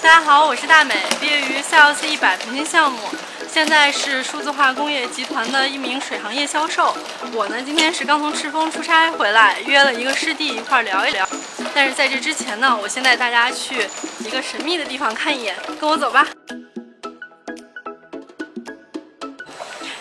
大家好，我是大美，毕业于 CLC 一百培训项目，现在是数字化工业集团的一名水行业销售。我呢，今天是刚从赤峰出差回来，约了一个师弟一块聊一聊。但是在这之前呢，我先带大家去一个神秘的地方看一眼，跟我走吧。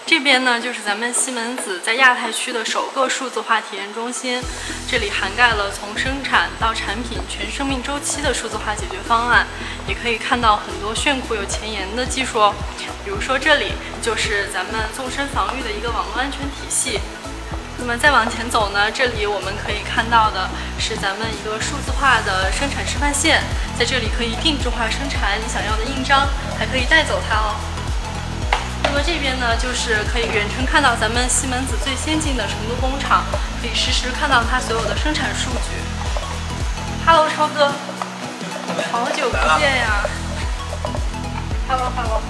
这边呢，就是咱们西门子在亚太区的首个数字化体验中心。这里涵盖了从生产到产品全生命周期的数字化解决方案，也可以看到很多炫酷又前沿的技术哦。比如说，这里就是咱们纵深防御的一个网络安全体系。那么再往前走呢，这里我们可以看到的是咱们一个数字化的生产示范线，在这里可以定制化生产你想要的印章，还可以带走它哦。那么这边呢，就是可以远程看到咱们西门子最先进的成都工厂，可以实时看到它所有的生产数据。Hello，超哥，好久不见呀！Hello，Hello，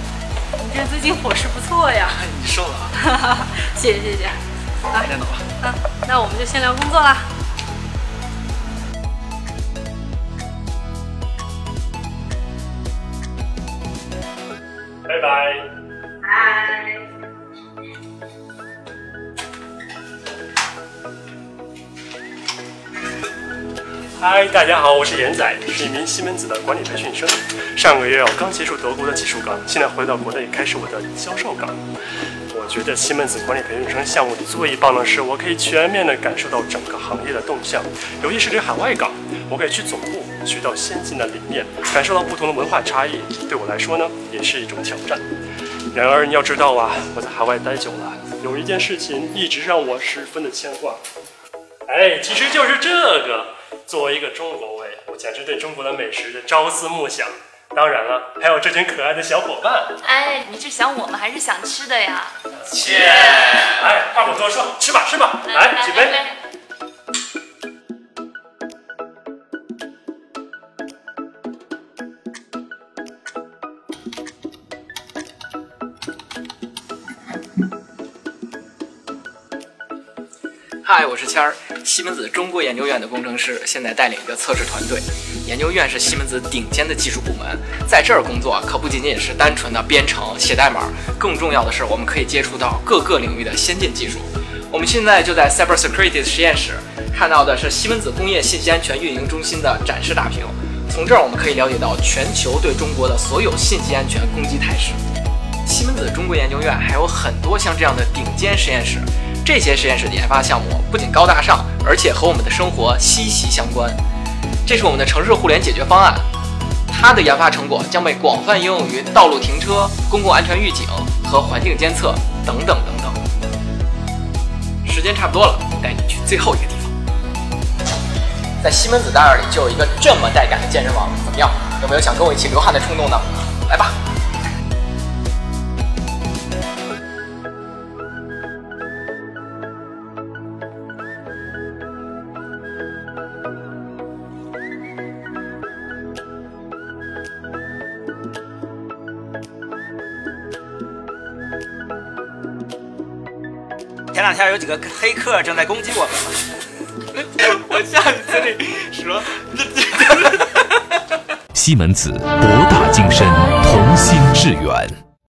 你这最近伙食不错呀？你瘦了啊！谢 谢谢谢。来，电脑吧。嗯，那我们就先聊工作啦。拜拜。嗨，大家好，我是严仔，是一名西门子的管理培训生。上个月我刚结束德国的技术岗，现在回到国内开始我的销售岗。我觉得西门子管理培训生项目最棒的是，我可以全面的感受到整个行业的动向，尤其是这海外岗，我可以去总部学到先进的理念，感受到不同的文化差异，对我来说呢，也是一种挑战。然而你要知道啊，我在海外待久了，有一件事情一直让我十分的牵挂。哎，其实就是这个。作为一个中国胃，我简直对中国的美食朝思暮想。当然了，还有这群可爱的小伙伴。哎，你是想我们还是想吃的呀？切！哎，话不多说，吃吧吃吧，来举杯。嗨，我是谦儿，西门子中国研究院的工程师，现在带领一个测试团队。研究院是西门子顶尖的技术部门，在这儿工作可不仅仅是单纯的编程写代码，更重要的是我们可以接触到各个领域的先进技术。我们现在就在 Cybersecurity 实验室，看到的是西门子工业信息安全运营中心的展示大屏。从这儿我们可以了解到全球对中国的所有信息安全攻击态势。西门子中国研究院还有很多像这样的顶尖实验室。这些实验室的研发项目不仅高大上，而且和我们的生活息息相关。这是我们的城市互联解决方案，它的研发成果将被广泛应用于道路停车、公共安全预警和环境监测等等等等。时间差不多了，带你去最后一个地方。在西门子大院里就有一个这么带感的健身房，怎么样？有没有想跟我一起流汗的冲动呢？来吧！前两天有几个黑客正在攻击我们，我下去嘴里说。西门子，博大精深，同心致远。